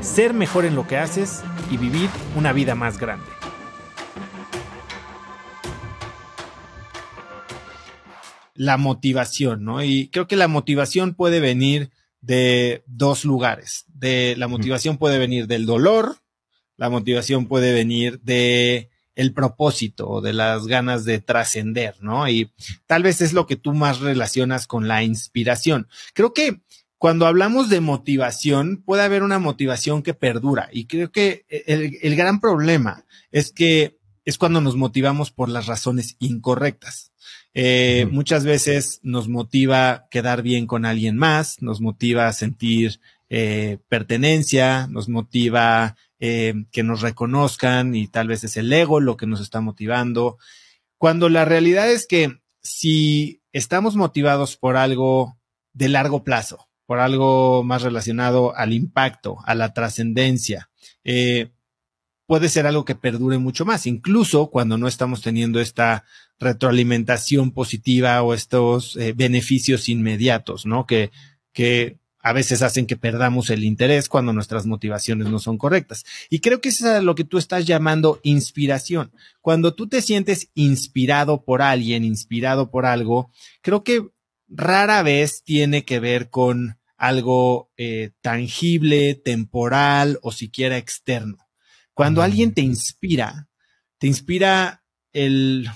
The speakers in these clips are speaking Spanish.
ser mejor en lo que haces y vivir una vida más grande. La motivación, ¿no? Y creo que la motivación puede venir de dos lugares. De la motivación puede venir del dolor, la motivación puede venir de el propósito o de las ganas de trascender, ¿no? Y tal vez es lo que tú más relacionas con la inspiración. Creo que cuando hablamos de motivación, puede haber una motivación que perdura. Y creo que el, gran problema es que es cuando nos motivamos por las razones incorrectas. Eh, muchas veces nos motiva quedar bien con alguien más, nos motiva sentir eh, pertenencia, nos motiva eh, que nos reconozcan y tal vez es el ego lo que nos está motivando. Cuando la realidad es que si estamos motivados por algo de largo plazo, por algo más relacionado al impacto, a la trascendencia. Eh, puede ser algo que perdure mucho más, incluso cuando no estamos teniendo esta retroalimentación positiva o estos eh, beneficios inmediatos, ¿no? Que, que a veces hacen que perdamos el interés cuando nuestras motivaciones no son correctas. Y creo que es lo que tú estás llamando inspiración. Cuando tú te sientes inspirado por alguien, inspirado por algo, creo que rara vez tiene que ver con algo eh, tangible, temporal o siquiera externo. Cuando alguien te inspira, te inspira el,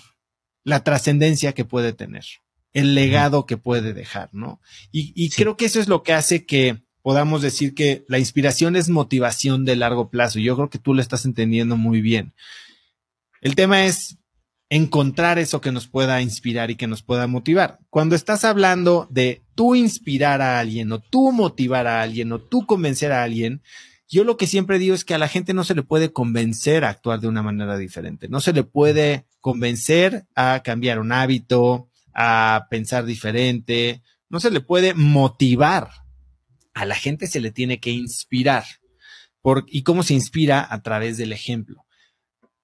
la trascendencia que puede tener, el legado que puede dejar, ¿no? Y, y creo que eso es lo que hace que podamos decir que la inspiración es motivación de largo plazo. Yo creo que tú lo estás entendiendo muy bien. El tema es encontrar eso que nos pueda inspirar y que nos pueda motivar. Cuando estás hablando de tú inspirar a alguien o tú motivar a alguien o tú convencer a alguien, yo lo que siempre digo es que a la gente no se le puede convencer a actuar de una manera diferente. No se le puede convencer a cambiar un hábito, a pensar diferente. No se le puede motivar. A la gente se le tiene que inspirar. Por, ¿Y cómo se inspira? A través del ejemplo.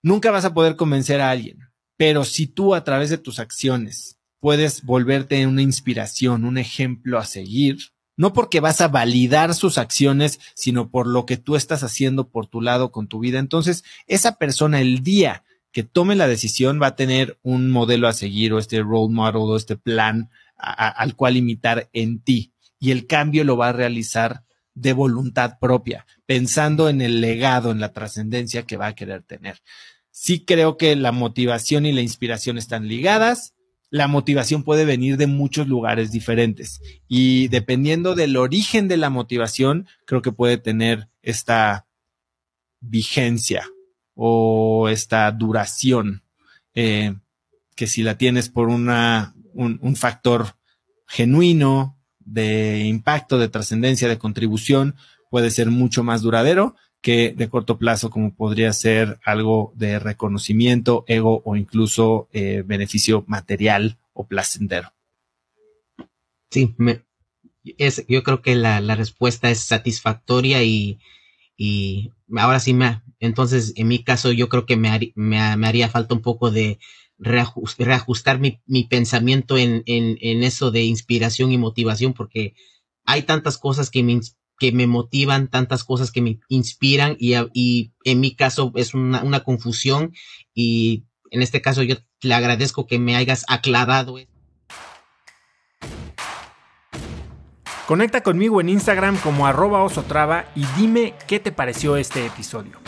Nunca vas a poder convencer a alguien pero si tú a través de tus acciones puedes volverte una inspiración, un ejemplo a seguir, no porque vas a validar sus acciones, sino por lo que tú estás haciendo por tu lado con tu vida. Entonces, esa persona el día que tome la decisión va a tener un modelo a seguir o este role model o este plan al cual imitar en ti. Y el cambio lo va a realizar de voluntad propia, pensando en el legado, en la trascendencia que va a querer tener sí creo que la motivación y la inspiración están ligadas. La motivación puede venir de muchos lugares diferentes y dependiendo del origen de la motivación, creo que puede tener esta vigencia o esta duración, eh, que si la tienes por una, un, un factor genuino de impacto, de trascendencia, de contribución, puede ser mucho más duradero que de corto plazo, como podría ser algo de reconocimiento, ego o incluso eh, beneficio material o placentero. Sí, me, es, yo creo que la, la respuesta es satisfactoria y, y, ahora sí me, entonces en mi caso yo creo que me, me, haría falta un poco de reajustar mi, mi pensamiento en, en, en, eso de inspiración y motivación porque hay tantas cosas que me, que me motivan, tantas cosas que me inspiran y, y en mi caso es una, una, confusión y en este caso yo le agradezco que me hayas aclarado. Conecta conmigo en Instagram como arroba osotrava y dime qué te pareció este episodio.